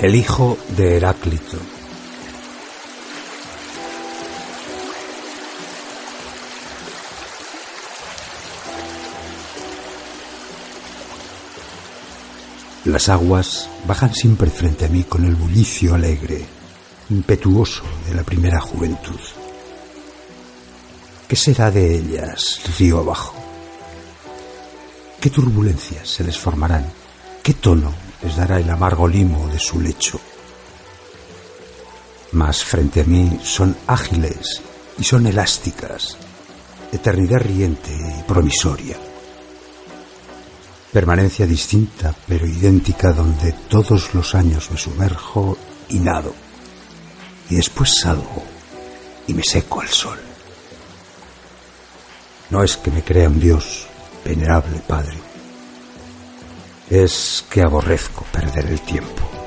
El hijo de Heráclito. Las aguas bajan siempre frente a mí con el bullicio alegre, impetuoso de la primera juventud. ¿Qué será de ellas río abajo? ¿Qué turbulencias se les formarán? ¿Qué tono les dará el amargo limo de su lecho? Mas frente a mí son ágiles y son elásticas, eternidad riente y promisoria. Permanencia distinta pero idéntica donde todos los años me sumerjo y nado. Y después salgo y me seco al sol. No es que me crea un Dios, venerable Padre. Es que aborrezco perder el tiempo.